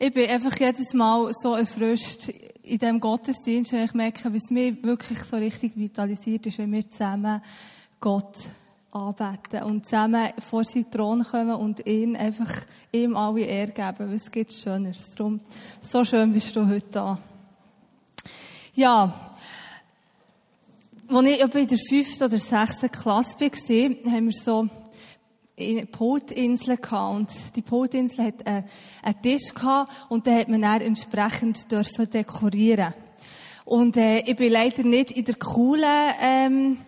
Ich bin einfach jedes Mal so erfrischt in diesem Gottesdienst, wenn ich merke, was mich wirklich so richtig vitalisiert ist, wenn wir zusammen Gott anbeten und zusammen vor seinen Thron kommen und ihn einfach ihm alle Ehre geben. Was gibt's Schöneres? Darum, so schön bist du heute da. Ja. Als ich in der fünften oder sechsten Klasse war, haben wir so eine Pultinsel gehabt. Und die Pultinsel hat einen, einen Tisch gehabt und den hat man dann entsprechend dürfen dekorieren. Und äh, ich bin leider nicht in der coolen ähm,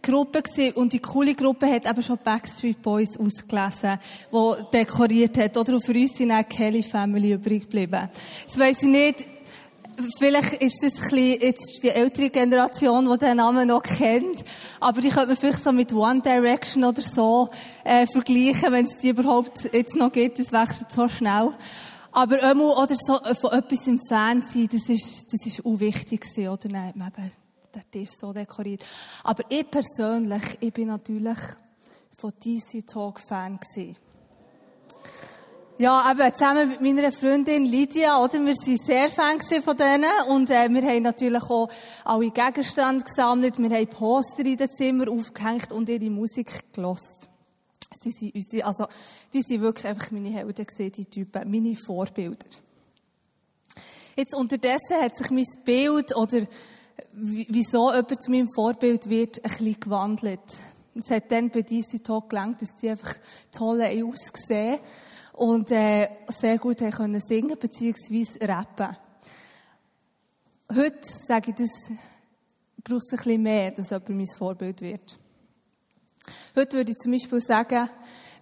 Gruppe gewesen. und die coole Gruppe hat eben schon Backstreet Boys ausgelesen, wo dekoriert hat. Oder für uns sind auch Kelly Family übrig geblieben. Das weiss ich nicht. Vielleicht ist das ein bisschen jetzt die ältere Generation, die den Namen noch kennt. Aber die könnte man vielleicht so mit One Direction oder so äh, vergleichen, wenn es die überhaupt jetzt noch gibt. Das wechselt so schnell. Aber einmal, oder so, äh, von etwas im Fernsehen, das ist, das ist auch wichtig gewesen, oder? Nein, eben, der Tisch so dekoriert. Aber ich persönlich, ich bin natürlich von DC Talk Fan gewesen. Ja, eben, zusammen mit meiner Freundin Lydia, oder? Wir sind sehr Fan von denen. Und, äh, wir haben natürlich auch alle Gegenstände gesammelt. Wir haben Poster in den Zimmer aufgehängt und ihre Musik gelost. Sie sind unsere, also, die sind wirklich einfach meine Helden gesehen, die Typen, meine Vorbilder. Jetzt unterdessen hat sich mein Bild oder wieso jemand zu meinem Vorbild wird, ein bisschen gewandelt. Es hat dann bei DC Talk gelangt, dass die einfach toll ausgesehen und äh, sehr gut können singen bzw. rappen. Heute sage ich, das braucht es ein bisschen mehr, dass jemand mein Vorbild wird. Heute würde ich zum Beispiel sagen,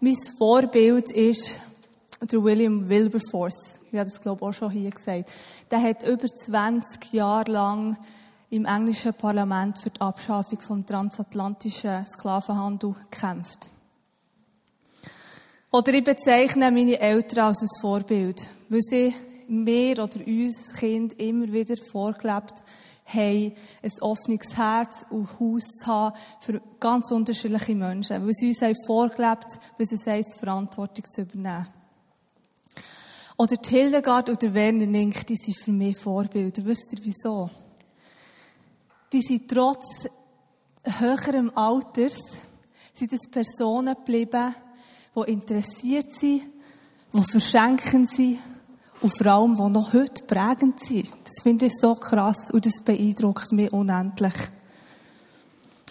mein Vorbild ist der William Wilberforce. Ich habe das, glaube ich, auch schon hier gesagt. Der hat über 20 Jahre lang im englischen Parlament für die Abschaffung vom transatlantischen Sklavenhandel gekämpft. Oder ich bezeichne meine Eltern als ein Vorbild, weil sie mir oder uns Kind immer wieder vorgelebt haben, ein offenes Herz und Haus zu haben für ganz unterschiedliche Menschen. Weil sie uns haben vorgelebt, was es heisst, Verantwortung zu übernehmen. Oder die Hildegard oder Werner Nink, die sind für mich Vorbilder. Wisst ihr wieso? Die sind trotz höherem Alters, sind es Personen geblieben, die interessiert sind, die verschenken sind und vor allem, die noch heute prägend sind. Das finde ich so krass und das beeindruckt mich unendlich.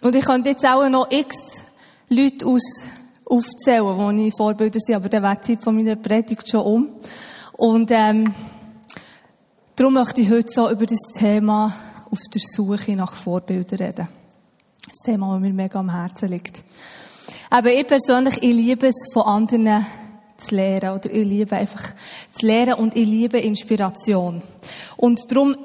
Und ich könnte jetzt auch noch x Leute aus aufzählen, die ich Vorbilder sind, aber dann wäre die Zeit von meiner Predigt schon um. Und ähm, darum möchte ich heute so über das Thema auf der Suche nach Vorbildern reden. Das Thema, das mir mega am Herzen liegt. Aber ich persönlich, ich liebe es, von anderen zu lernen. Oder ich liebe einfach zu lernen und ich liebe Inspiration. Und darum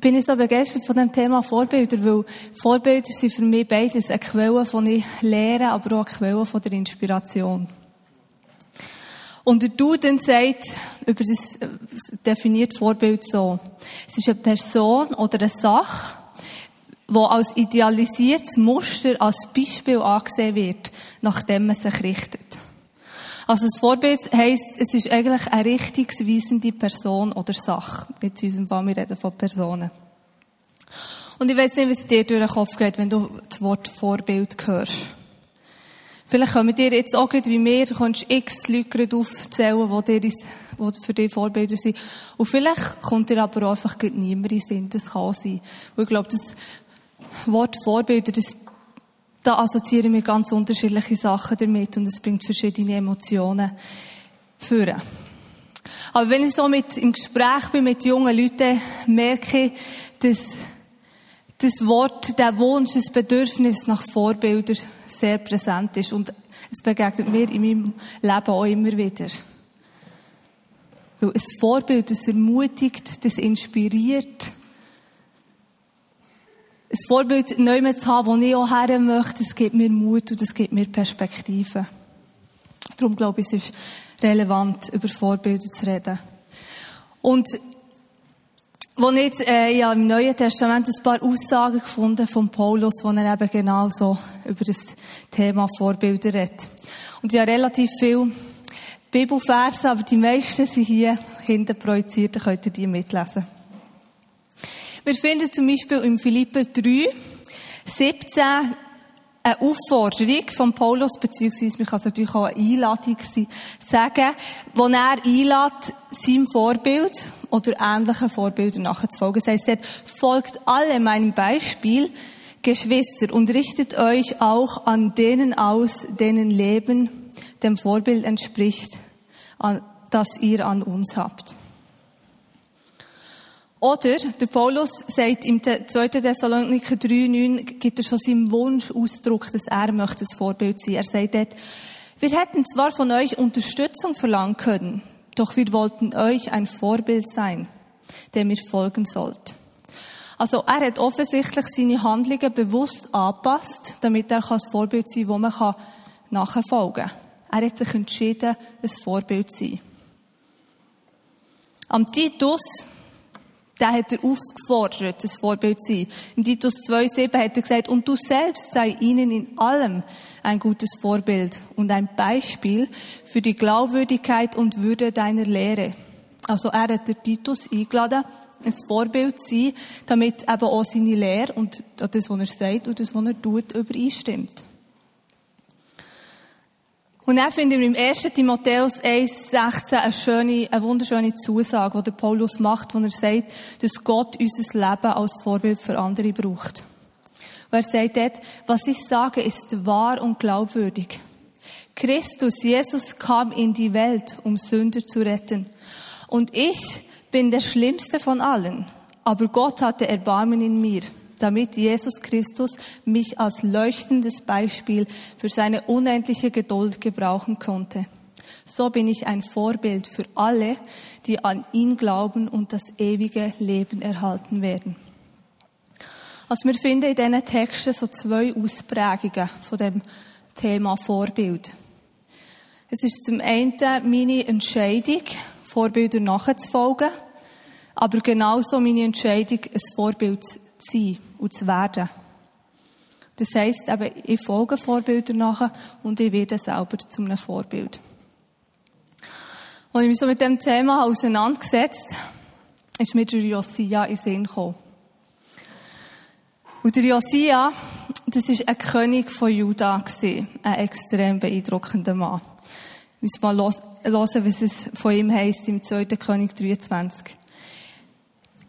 bin ich so begeistert von dem Thema Vorbilder, weil Vorbilder sind für mich beides eine Quelle von lerne, aber auch eine Quelle von der Inspiration. Und der Duden sagt, über das definiert Vorbild so. Es ist eine Person oder eine Sache, wo als idealisiertes Muster, als Beispiel angesehen wird, nachdem man sich richtet. Also das Vorbild heisst, es ist eigentlich eine richtungsweisende Person oder Sache. Jetzt in unserem Fall, wir reden von Personen. Und ich weiß nicht, was dir durch den Kopf geht, wenn du das Wort Vorbild hörst. Vielleicht kommen dir jetzt auch wie mir, du kannst x Leute aufzählen, die, dir, die für dich Vorbilder sind. Und vielleicht kommt dir aber auch einfach niemand in Sinn. Das kann sein. Und ich glaube, das Wort Vorbilder, das, da assoziieren wir ganz unterschiedliche Sachen damit und es bringt verschiedene Emotionen führen. Aber wenn ich so mit, im Gespräch bin mit jungen Leuten, merke ich, dass das Wort, der Wunsch, das Bedürfnis nach Vorbildern sehr präsent ist. Und es begegnet mir in meinem Leben auch immer wieder. Weil ein Vorbild, das ermutigt, das inspiriert, ein Vorbild neu zu haben, wo ich auch her möchte, das gibt mir Mut und das gibt mir Perspektive. Darum glaube ich, es ist relevant, über Vorbilder zu reden. Und wo ich äh, ja, im Neuen Testament ein paar Aussagen gefunden von Paulus, wo er eben genau so über das Thema Vorbilder redet. Und ja relativ viel Bibelverse, aber die meisten sind hier hinten projiziert, dann könnt ihr die mitlesen. Wir finden zum Beispiel im Philipper 3, 17 eine Aufforderung von Paulus, beziehungsweise man kann es natürlich auch eine Einladung sagen, wo er einlädt, seinem Vorbild oder ähnlichen Vorbildern nachzufolgen. Das heisst, er folgt alle meinem Beispiel, Geschwister, und richtet euch auch an denen aus, denen Leben dem Vorbild entspricht, das ihr an uns habt. Oder der Paulus sagt im 2. Thessaloniker 3,9 gibt er schon seinem Wunsch Ausdruck, dass er möchte das Vorbild sein. Er sagt dort, wir hätten zwar von euch Unterstützung verlangen können, doch wir wollten euch ein Vorbild sein, dem ihr folgen sollt. Also er hat offensichtlich seine Handlungen bewusst angepasst, damit er das Vorbild sein kann, wo man nachfolgen kann. Er hat sich entschieden, ein Vorbild zu sein. Am Titus der hat er aufgefordert, das Vorbild zu sein. Im Titus 2,7 hat er gesagt, und du selbst sei ihnen in allem ein gutes Vorbild und ein Beispiel für die Glaubwürdigkeit und Würde deiner Lehre. Also er hat den Titus eingeladen, ein Vorbild zu sein, damit eben auch seine Lehre und das, was er sagt und das, was er tut, übereinstimmt. Und dann finden wir im 1. Timotheus 1,16 eine eine wunderschöne Zusage, die der Paulus macht, wo er sagt, dass Gott unser Leben als Vorbild für andere braucht. Und er sagt dort, was ich sage, ist wahr und glaubwürdig. Christus, Jesus kam in die Welt, um Sünder zu retten. Und ich bin der Schlimmste von allen. Aber Gott hatte Erbarmen in mir damit Jesus Christus mich als leuchtendes Beispiel für seine unendliche Geduld gebrauchen konnte. So bin ich ein Vorbild für alle, die an ihn glauben und das ewige Leben erhalten werden. Also wir finden in diesen Texten so zwei Ausprägungen von dem Thema Vorbild. Es ist zum einen meine Entscheidung, Vorbilder nachzufolgen, aber genauso meine Entscheidung, ein Vorbild sein und zu werden. Das heisst eben, ich folge Vorbildern nach und ich werde selber zu einem Vorbild. Als ich mich so mit dem Thema auseinandergesetzt ist mir der Josia in den Sinn gekommen. Und der Josia, das war ein König von Juda, ein extrem beeindruckender Mann. Wir müssen mal hören, was es von ihm heisst im 2. König 23.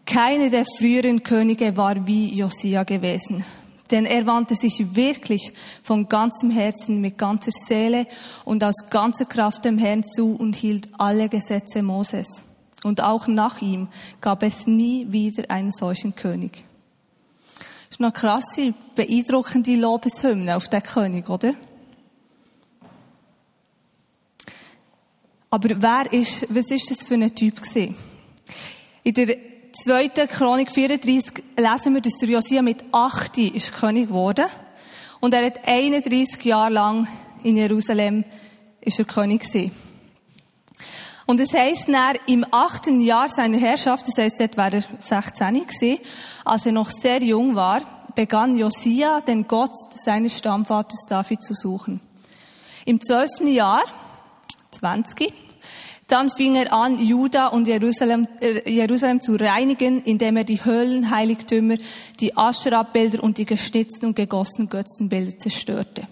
Keiner der früheren Könige war wie Josia gewesen. Denn er wandte sich wirklich von ganzem Herzen, mit ganzer Seele und aus ganzer Kraft dem Herrn zu und hielt alle Gesetze Moses. Und auch nach ihm gab es nie wieder einen solchen König. Ist noch krasse, beeindruckende Lobeshymne auf den König, oder? Aber wer ist, was ist das für ein Typ gewesen? In der 2. Chronik 34 lesen wir, dass der Josia mit 8 ist König geworden. Und er hat 31 Jahre lang in Jerusalem ist er König gewesen. Und es heisst, er im achten Jahr seiner Herrschaft, das heisst, dort war er 16 gewesen, als er noch sehr jung war, begann Josia, den Gott seines Stammvaters David zu suchen. Im zwölften Jahr, 20, dann fing er an, Juda und Jerusalem, äh, Jerusalem zu reinigen, indem er die Höhlenheiligtümer, die Ascherabbilder und die geschnitzten und gegossenen Götzenbilder zerstörte.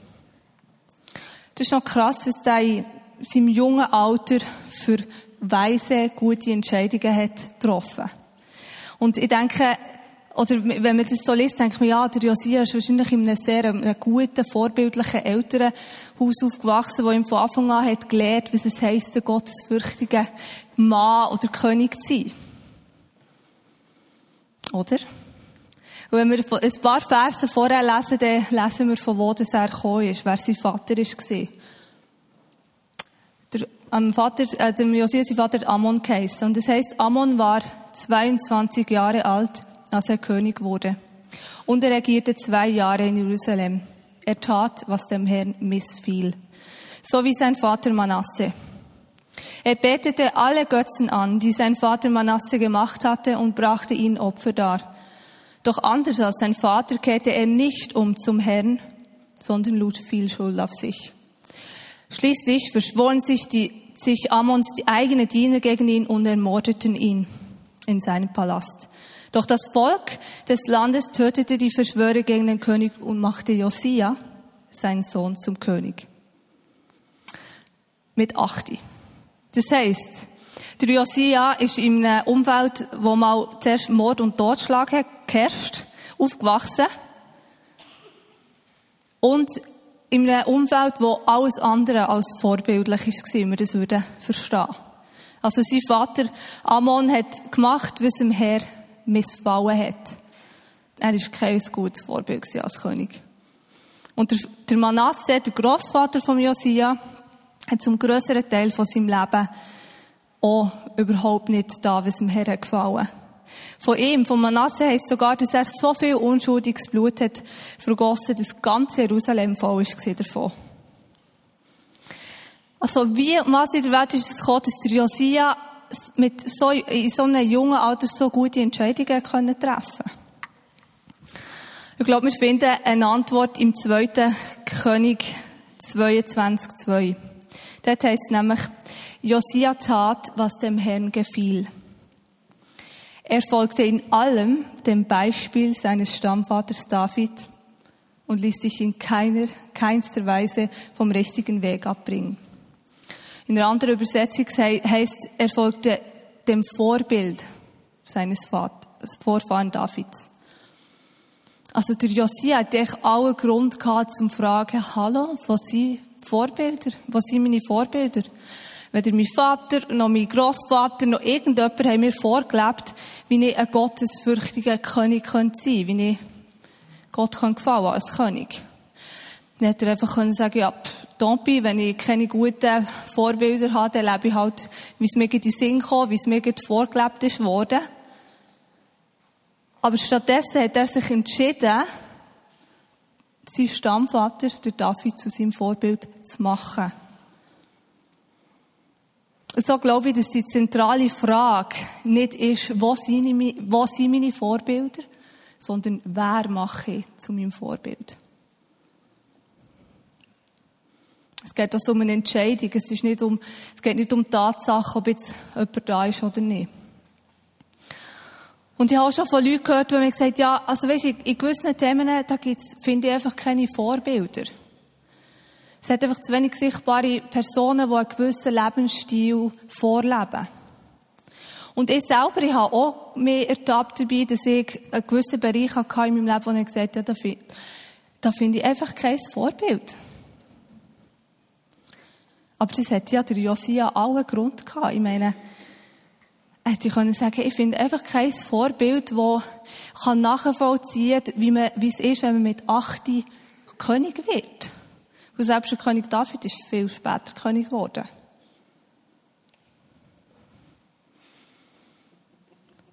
Das ist noch krass, was er in seinem jungen Alter für weise, gute Entscheidungen hat getroffen. Und ich denke, oder wenn man das so liest, denkt man, ja, der Josia ist wahrscheinlich in einem sehr einem guten, vorbildlichen Elternhaus aufgewachsen, wo ihm von Anfang an hat gelernt, was es heisst, ein gottesfürchtiger Mann oder König zu sein. Oder? Und wenn wir ein paar Verse vorher lesen, dann lesen wir, von wo das er gekommen ist, wer sein Vater war. Der, ähm, Vater, äh, der Josia, sein Vater Ammon geheissen. Und das heisst, Ammon war 22 Jahre alt als er König wurde. Und er regierte zwei Jahre in Jerusalem. Er tat, was dem Herrn missfiel. So wie sein Vater Manasse. Er betete alle Götzen an, die sein Vater Manasse gemacht hatte und brachte ihnen Opfer dar. Doch anders als sein Vater kehrte er nicht um zum Herrn, sondern lud viel Schuld auf sich. Schließlich verschworen sich die sich Ammons eigene Diener gegen ihn und ermordeten ihn in seinem Palast. Doch das Volk des Landes tötete die Verschwörer gegen den König und machte Josia, seinen Sohn, zum König. Mit 80. Das heißt, der Josia ist in einem Umfeld, wo mal zuerst Mord und Totschlag hat, geherrscht, aufgewachsen. Und in einem Umfeld, wo alles andere als vorbildlich war, wenn wir das würden verstehen. Also sein Vater Amon hat gemacht, was dem Herr missfallen hat. Er war kein gutes Vorbild als König. Und der, Manasse, der Großvater von Josia, hat zum größeren Teil von seinem Leben auch überhaupt nicht da, was dem Herrn gefallen. Von ihm, von Manasse heisst sogar, dass er so viel unschuldiges Blut hat vergossen, dass ganz Jerusalem voll war davon. Also, wie, was in der Welt ist es gekommen, dass der Josia mit so, in so einem jungen Alter so gute Entscheidungen können treffen Ich glaube, wir finden eine Antwort im zweiten König 22,2. Dort heisst es nämlich, Josia tat, was dem Herrn gefiel. Er folgte in allem dem Beispiel seines Stammvaters David und ließ sich in keiner, keinster Weise vom richtigen Weg abbringen. In einer anderen Übersetzung heißt, er folgte dem Vorbild seines Vaters, Vorfahren Davids. Also der Josia hat echt allen Grund gehabt zum fragen, hallo, was sind Vorbilder? Was sind meine Vorbilder? Weder mein Vater, noch mein Großvater, noch irgendjemand haben mir vorgelebt, wie ich ein gottesfürchtiger König sein könnte, wie ich Gott gefallen als König. Dann hätte er einfach können sagen, ja, Tompi, wenn ich keine guten Vorbilder habe, dann lebe ich halt, wie es mir in den Sinn kam, wie es mir vorgelebt ist worden. Aber stattdessen hat er sich entschieden, sein Stammvater, der David, zu seinem Vorbild zu machen. So glaube ich, dass die zentrale Frage nicht ist, wo sind meine Vorbilder, sondern wer mache ich zu meinem Vorbild. Es geht also um eine Entscheidung. Es, ist nicht um, es geht nicht um die Tatsache, ob jetzt jemand da ist oder nicht. Und ich habe auch schon von Leuten gehört, die mir gesagt haben, ja, also weißt, in, in gewissen Themen, da gibt's, finde ich einfach keine Vorbilder. Es hat einfach zu wenig sichtbare Personen, die einen gewissen Lebensstil vorleben. Und ich selber, ich habe auch mehr ertappt dabei, dass ich einen gewissen Bereich hatte in meinem Leben, wo ich gesagt habe, ja, da finde ich einfach kein Vorbild. Aber das hat ja der Josia allen Grund gehabt. Ich meine, hätte ich können sagen, ich finde einfach kein Vorbild, das nachvollziehen kann, wie, man, wie es ist, wenn man mit 8 König wird. Und selbst der König David ist viel später König geworden.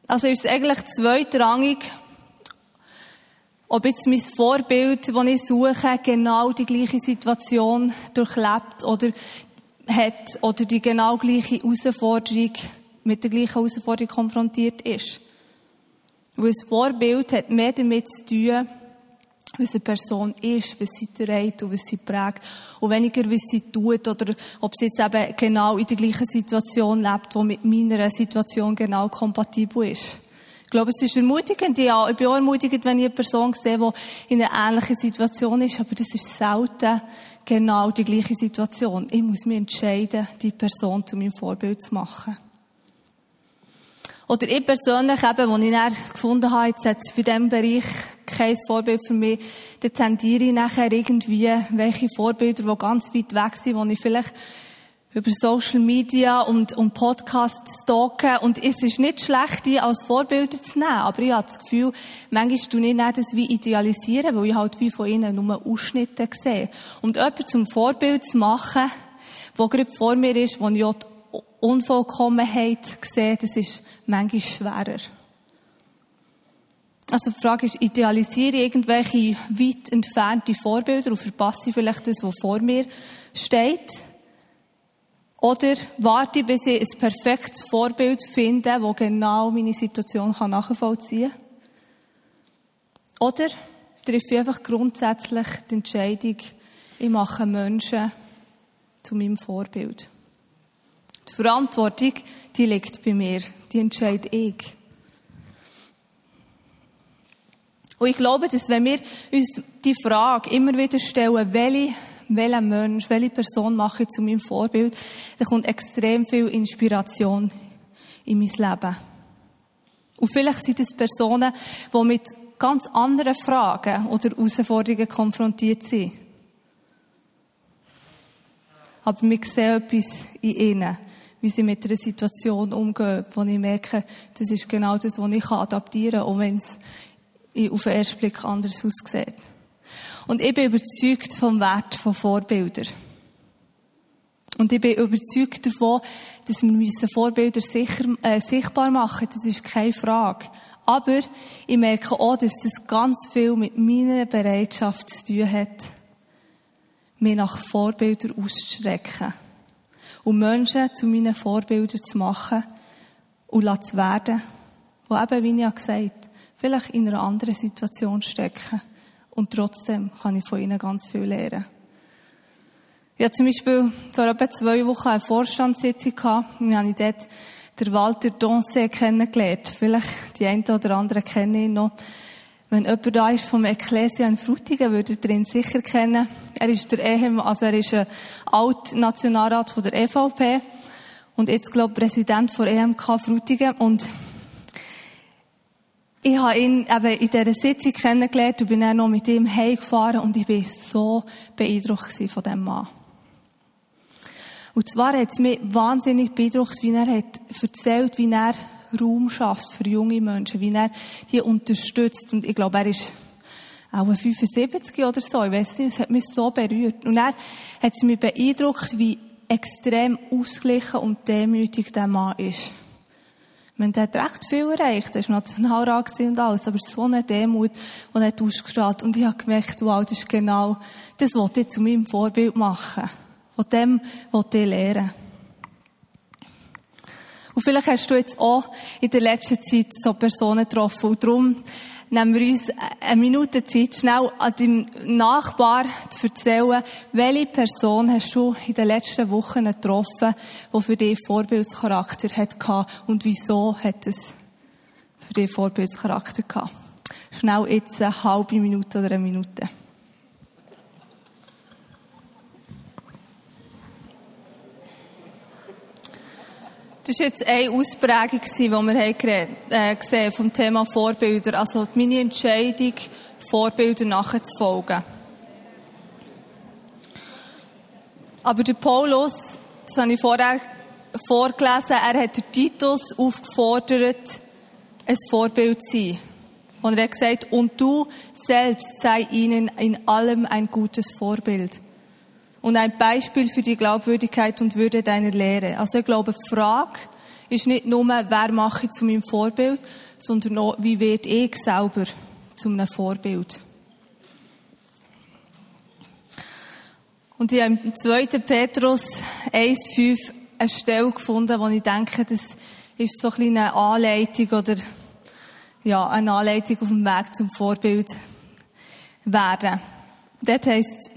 Also ist es eigentlich zweitrangig, ob jetzt mein Vorbild, das ich suche, genau die gleiche Situation durchlebt oder hat oder die genau gleiche Herausforderung mit der gleichen Herausforderung konfrontiert ist. Weil ein Vorbild hat mehr damit zu tun, was eine Person ist, was sie trägt und was sie prägt. Und weniger, was sie tut oder ob sie jetzt eben genau in der gleichen Situation lebt, die mit meiner Situation genau kompatibel ist. Ich glaube, es ist ermutigend. Ja, ich bin auch ermutigend, wenn ich eine Person sehe, die in einer ähnlichen Situation ist. Aber das ist selten genau die gleiche Situation. Ich muss mich entscheiden, die Person zu meinem Vorbild zu machen. Oder ich persönlich eben, wo ich dann gefunden habe, jetzt hat es für diesen Bereich kein Vorbild für mich, dann tendiere ich nachher irgendwie welche Vorbilder, die ganz weit weg sind, wo ich vielleicht über Social Media und, und Podcasts stalken. Und es ist nicht schlecht, die als Vorbilder zu nehmen. Aber ich habe das Gefühl, manchmal tue ich nicht das wie idealisieren, weil ich halt wie von ihnen nur Ausschnitte sehe. Und jemanden zum Vorbild zu machen, der gerade vor mir ist, wo ich auch Unvollkommenheit sehen, das ist manchmal schwerer. Also die Frage ist, idealisiere ich irgendwelche weit entfernte Vorbilder und verpasse ich vielleicht das, was vor mir steht? Oder warte bis ich ein perfektes Vorbild finde, das genau meine Situation nachvollziehen kann? Oder treffe ich einfach grundsätzlich die Entscheidung, ich mache Menschen zu meinem Vorbild? Verantwortung, die liegt bei mir. Die entscheide ich. Und ich glaube, dass wenn wir uns die Frage immer wieder stellen, welche, welcher Mensch, welche Person mache ich zu meinem Vorbild, dann kommt extrem viel Inspiration in mein Leben. Und vielleicht sind es Personen, die mit ganz anderen Fragen oder Herausforderungen konfrontiert sind. Aber wir sehen etwas in ihnen, wie sie mit einer Situation umgehen, wo ich merke, das ist genau das, was ich adaptieren kann, auch wenn es auf den ersten Blick anders aussieht. Und ich bin überzeugt vom Wert von Vorbildern. Und ich bin überzeugt davon, dass wir Vorbilder sicher, äh, sichtbar machen müssen. Das ist keine Frage. Aber ich merke auch, dass das ganz viel mit meiner Bereitschaft zu tun hat, mich nach Vorbildern auszustrecken. Und Menschen zu meinen Vorbildern zu machen und zu werden, die eben, wie ich ja gesagt vielleicht in einer anderen Situation stecken. Und trotzdem kann ich von ihnen ganz viel lernen. Ich hatte zum Beispiel vor etwa zwei Wochen eine Vorstandssitzung gehabt. Und habe ich dort den Walter Donce kennengelernt. Vielleicht die einen oder anderen kennen ihn noch. Wenn jemand da ist vom Ecclesia in Frutigen, würde ihr ihn sicher kennen. Er ist der EHM, also er ist ein Altnationalrat von der EVP. Und jetzt, glaube ich, Präsident von EMK Frutigen. Und ich habe ihn eben in dieser Sitzung kennengelernt und bin dann noch mit ihm heimgefahren und ich bin so beeindruckt von diesem Mann. Und zwar hat es mich wahnsinnig beeindruckt, wie er hat erzählt, wie er Raum schafft für junge Menschen, wie er die unterstützt. Und ich glaube, er ist auch ein 75 oder so, ich weiß nicht, es hat mich so berührt. Und er hat es mich beeindruckt, wie extrem ausgeglichen und demütig der Mann ist. Man hat recht viel erreicht, er war Nationalrat und alles, aber so eine Demut, die er hat ausgestrahlt. Und ich habe gemerkt, wow, das ist genau das, was ich zu meinem Vorbild machen Von dem, was ich lernen Und vielleicht hast du jetzt auch in der letzten Zeit so Personen getroffen. Und darum nehmen wir uns eine Minute Zeit, schnell an deinem Nachbar zu erzählen, welche Person hast du in den letzten Wochen getroffen, die für dich Vorbildscharakter hatte und wieso hat es für dich Vorbildscharakter gehabt. Schnell jetzt eine halbe Minute oder eine Minute. Das war jetzt eine Ausprägung, die wir äh, gesehen vom Thema Vorbilder. Also meine Entscheidung, Vorbilder nachzufolgen. Aber der Paulus, das habe ich vorher vorgelesen, er hat Titus aufgefordert, ein Vorbild zu sein. Und er hat gesagt, und du selbst sei ihnen in allem ein gutes Vorbild und ein Beispiel für die Glaubwürdigkeit und Würde deiner Lehre. Also ich glaube, die Frage ist nicht nur, wer mache ich zu meinem Vorbild, sondern auch, wie werde ich selber zu einem Vorbild. Und ich habe im 2. Petrus 1,5 eine Stelle gefunden, wo ich denke, das ist so ein eine Anleitung oder ja, eine Anleitung auf dem Weg zum Vorbild werden. Dort heisst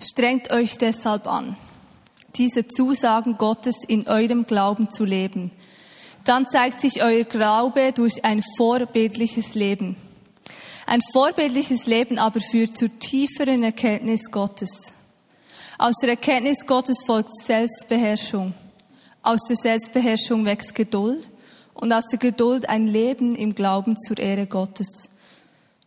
Strengt euch deshalb an, diese Zusagen Gottes in eurem Glauben zu leben. Dann zeigt sich euer Glaube durch ein vorbildliches Leben. Ein vorbildliches Leben aber führt zur tieferen Erkenntnis Gottes. Aus der Erkenntnis Gottes folgt Selbstbeherrschung. Aus der Selbstbeherrschung wächst Geduld und aus der Geduld ein Leben im Glauben zur Ehre Gottes.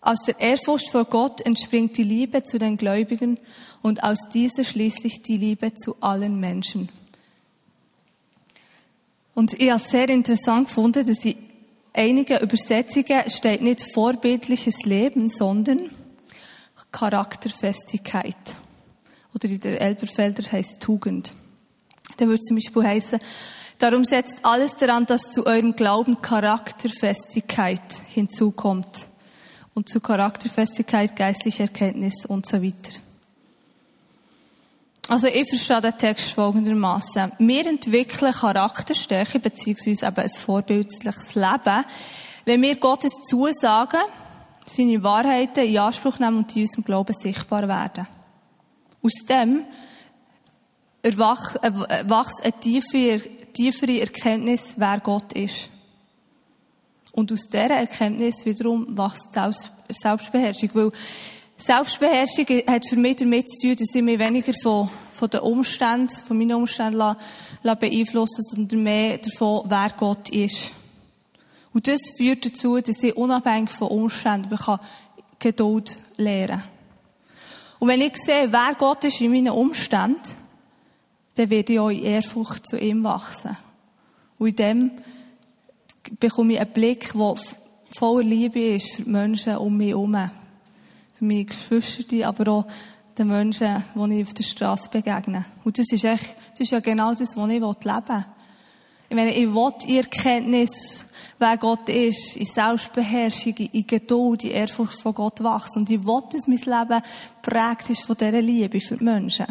Aus der Ehrfurcht vor Gott entspringt die Liebe zu den Gläubigen und aus dieser schließlich die Liebe zu allen Menschen. Und ich habe sehr interessant gefunden, dass in einigen Übersetzungen steht nicht vorbildliches Leben, sondern Charakterfestigkeit. Oder in der Elberfelder heißt Tugend. Da würde zum Beispiel heißen, darum setzt alles daran, dass zu eurem Glauben Charakterfestigkeit hinzukommt. Und zu Charakterfestigkeit, geistliche Erkenntnis und so weiter. Also ich verstehe den Text folgendermaßen: Wir entwickeln Charakterstärke beziehungsweise eben ein vorbildliches Leben, wenn wir Gottes Zusagen, seine Wahrheiten in Anspruch nehmen und in unserem Glauben sichtbar werden. Aus dem erwachs eine tiefe, tiefere Erkenntnis, wer Gott ist. Und aus dieser Erkenntnis wiederum wächst Selbstbeherrschung. Weil Selbstbeherrschung hat für mich damit zu tun, dass ich mich weniger von, von den Umständen, von meinen Umständen la, la beeinflussen, sondern mehr davon, wer Gott ist. Und das führt dazu, dass ich unabhängig von Umständen kann Geduld lernen kann. Und wenn ich sehe, wer Gott ist in meinen Umständen, dann werde ich auch in Ehrfurcht zu ihm wachsen. Und in dem bekomme ich einen Blick, der voller Liebe ist für die Menschen um mich herum. Für meine Geschwister, aber auch den Menschen, die ich auf der Straße begegne. Und das ist echt, das ist ja genau das, was ich leben will. Ich meine, ich will in Erkenntnis, wer Gott ist, in Selbstbeherrschung, in Geduld, in Ehrfurcht von Gott wachsen. Und ich will, dass mein Leben prägt ist von dieser Liebe für die Menschen.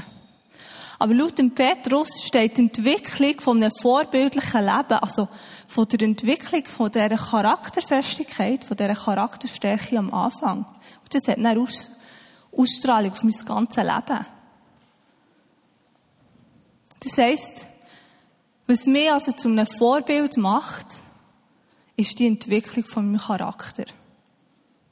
Aber laut dem Petrus steht die Entwicklung von einem vorbildlichen Leben, also von der Entwicklung von dieser Charakterfestigkeit, von dieser Charakterstärke am Anfang. Und das hat eine Aus Ausstrahlung auf mein ganzes Leben. Das heisst, was mich also zu einem Vorbild macht, ist die Entwicklung von meinem Charakter.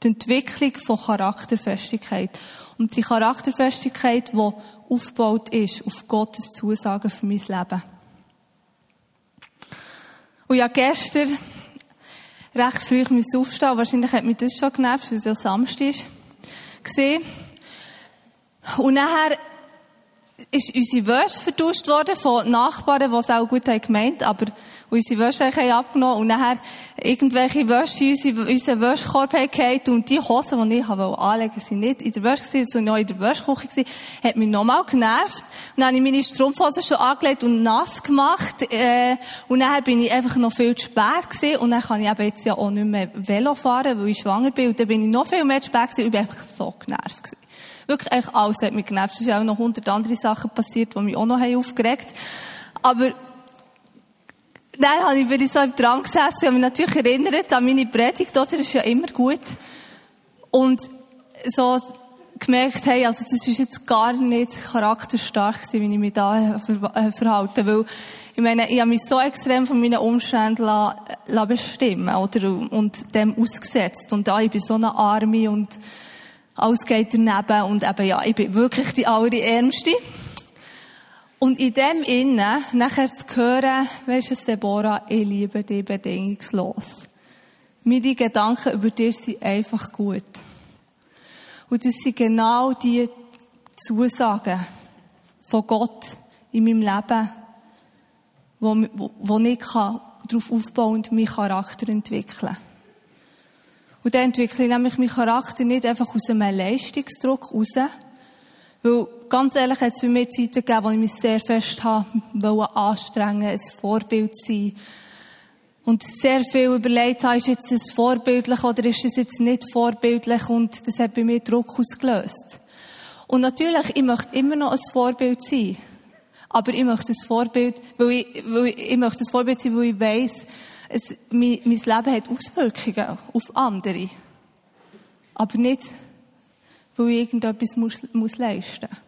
Die Entwicklung von Charakterfestigkeit. Und die Charakterfestigkeit, die aufgebaut ist auf Gottes Zusagen für mein Leben. Und ja, gestern recht früh ich aufstehen. Wahrscheinlich hat mich das schon genervt, weil es ja Samstag. Gesehen. Und nachher ist unsere Wäsche vertauscht worden von Nachbarn, die es auch gut haben gemeint, aber unsere Wäsche haben abgenommen. Und nachher irgendwelche Wäsche in unseren Wäschekorb haben und die Hosen, die ich anlegen wollte, sind nicht in der Wäsche sondern noch in der Wäschküche gewesen, hat mich nochmal genervt. Und dann habe ich meine Strumpfhosen schon angelegt und nass gemacht, äh, und nachher bin ich einfach noch viel zu spät gewesen. Und dann kann ich eben jetzt ja auch nicht mehr Velo fahren, weil ich schwanger bin. Und dann bin ich noch viel mehr zu spät gewesen und ich bin einfach so genervt gewesen. Wirklich, eigentlich alles hat mich genervt. Es sind auch noch hundert andere Sachen passiert, die mich auch noch aufgeregt haben. Aber, dann habe ich, bin so im Traum gesessen und mich natürlich erinnert an meine Predigt, oder? Das ist ja immer gut. Und so gemerkt, hey, also das ist jetzt gar nicht charakterstark gewesen, wie ich mich da äh, verhalte, weil, ich meine, ich habe mich so extrem von meinen Umständen bestimmen, oder? Und dem ausgesetzt. Und da, ich bin so eine Arme und, alles geht daneben und eben, ja, ich bin wirklich die allerärmste. Und in dem Innen, nachher zu hören, weisst du, Deborah, ich liebe dich bedingungslos. Meine Gedanken über dich sind einfach gut. Und das sind genau die Zusagen von Gott in meinem Leben, wo, wo, wo ich darauf aufbauen und meinen Charakter entwickeln kann. Und dann entwickle ich nämlich meinen Charakter nicht einfach aus einem Leistungsdruck raus. Weil, ganz ehrlich, hat es bei mir Zeiten gegeben, wo ich mich sehr fest habe, anstrengen, ein Vorbild sein. Und sehr viel überlegt habe, ist jetzt es vorbildlich oder ist es jetzt nicht vorbildlich? Und das hat bei mir Druck ausgelöst. Und natürlich, ich möchte immer noch ein Vorbild sein. Aber ich möchte ein Vorbild, weil ich, weil ich, ich möchte ein Vorbild sein, weil ich weiss, es, mein, mein Leben hat Auswirkungen auf andere. Aber nicht, weil ich irgendetwas muss, muss leisten muss.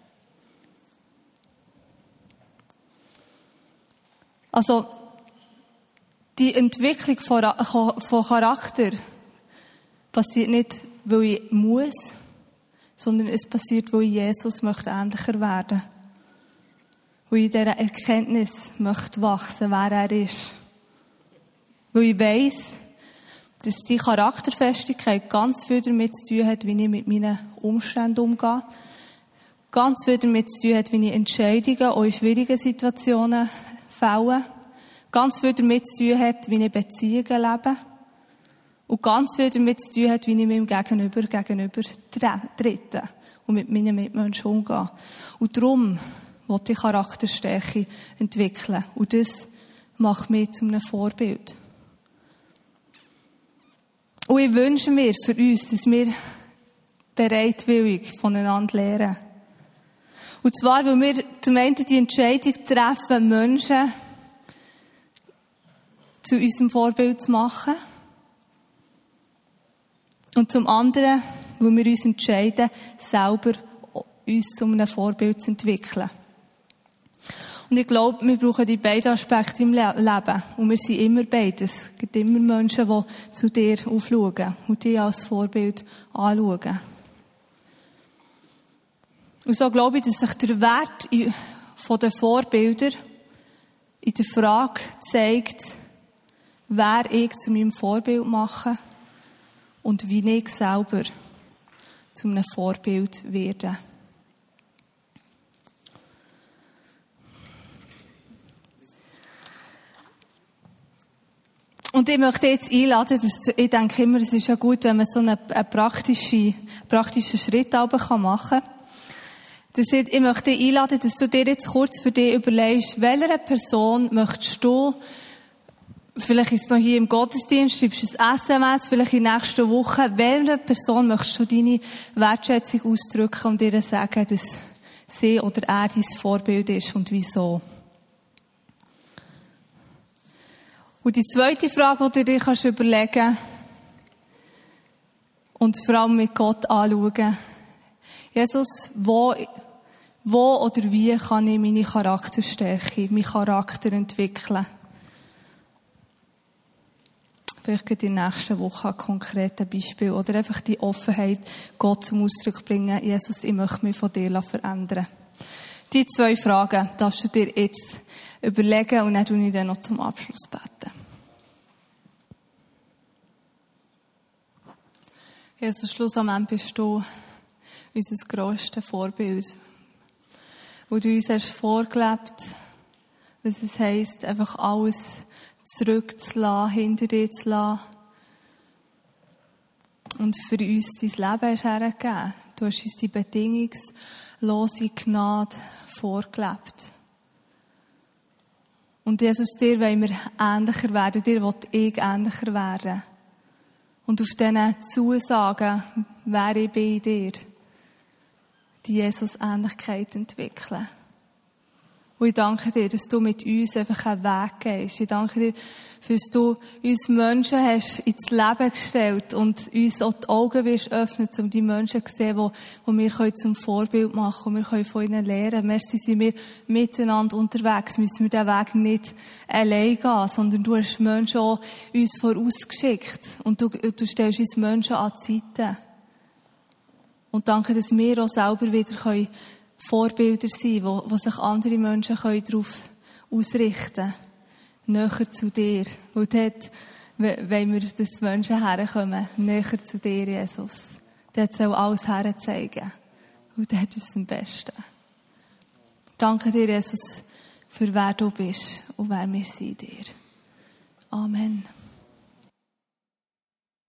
Also, die Entwicklung von, von Charakter passiert nicht, weil ich muss, sondern es passiert, weil ich Jesus möchte ähnlicher werden. Weil ich in dieser Erkenntnis möchte wachsen, wer er ist. Weil ich weiss, dass die Charakterfestigkeit ganz viel damit zu tun hat, wie ich mit meinen Umständen umgehe. Ganz viel damit zu tun hat, wie ich Entscheidungen auch in schwierigen Situationen fälle. Ganz viel damit zu tun hat, wie ich Beziehungen lebe. Und ganz viel damit zu tun hat, wie ich meinem Gegenüber gegenüber trete und mit meinen Mitmenschen umgehe. Und darum wollte ich Charakterstärke entwickeln. Und das macht mich zu einem Vorbild. Und ich wünsche mir für uns, dass wir bereitwillig voneinander lernen. Und zwar, weil wir zum einen die Entscheidung treffen, Menschen zu unserem Vorbild zu machen. Und zum anderen, weil wir uns entscheiden, selber uns zu einem Vorbild zu entwickeln. Und ich glaube, wir brauchen die beiden Aspekte im Leben. Und wir sind immer beides. Es gibt immer Menschen, die zu dir aufschauen und dich als Vorbild anschauen. Und so glaube ich, dass sich der Wert von den Vorbildern in der Frage zeigt, wer ich zu meinem Vorbild mache und wie ich selber zu einem Vorbild werde. Und ich möchte jetzt einladen, dass, ich denke immer, es ist ja gut, wenn man so einen, einen praktischen, praktischen Schritt machen kann. Das ich, ich möchte dich einladen, dass du dir jetzt kurz für dich überlegst, welcher Person möchtest du, vielleicht ist es noch hier im Gottesdienst, schreibst du ein SMS, vielleicht in der nächsten Woche, welcher Person möchtest du deine Wertschätzung ausdrücken und dir sagen, dass sie oder er dein Vorbild ist und wieso? Und die zweite Frage, die du dir kannst überlegen und vor allem mit Gott anschauen. Jesus, wo, wo oder wie kann ich meine Charakterstärke, meinen Charakter entwickeln? Vielleicht in der nächsten Woche ein konkretes Beispiel. Oder einfach die Offenheit, Gott zum Ausdruck bringen. Jesus, ich möchte mich von dir verändern. Die zwei Fragen darfst du dir jetzt überlegen und dann tue ich dann noch zum Abschluss beten. Jesus, schlussendlich bist du unser grösstes Vorbild. Wo du uns hast vorgelebt, was es heisst, einfach alles zurückzulassen, hinter dir zu lassen. Und für uns dein Leben hast hergegeben. Du hast uns die bedingungslose Gnade vorgelebt. Und Jesus, dir wollen wir ähnlicher werden, dir will ich ähnlicher werden. Und auf diesen Zusagen, wer ich bei dir, die Jesus-Ähnlichkeit entwickeln. Und ich danke dir, dass du mit uns einfach einen Weg gehst. Ich danke dir, dass du uns Menschen hast ins Leben gestellt und uns auch die Augen wirst öffnen, um die Menschen zu sehen, die, wir zum Vorbild machen und wir können von ihnen lernen. Merci sind wir miteinander unterwegs, müssen wir diesen Weg nicht allein gehen, sondern du hast Menschen auch uns vorausgeschickt und du, du stellst uns Menschen an die Seite. Und danke, dass wir auch selber wieder können Vorbilder sein, wo, wo sich andere Menschen können darauf ausrichten können. Näher zu dir. Und dort wenn wir, dass Menschen herkommen, näher zu dir, Jesus. Dort soll alles herzeigen. Und dort ist es am besten. Danke dir, Jesus, für wer du bist und wer wir sind dir. Amen.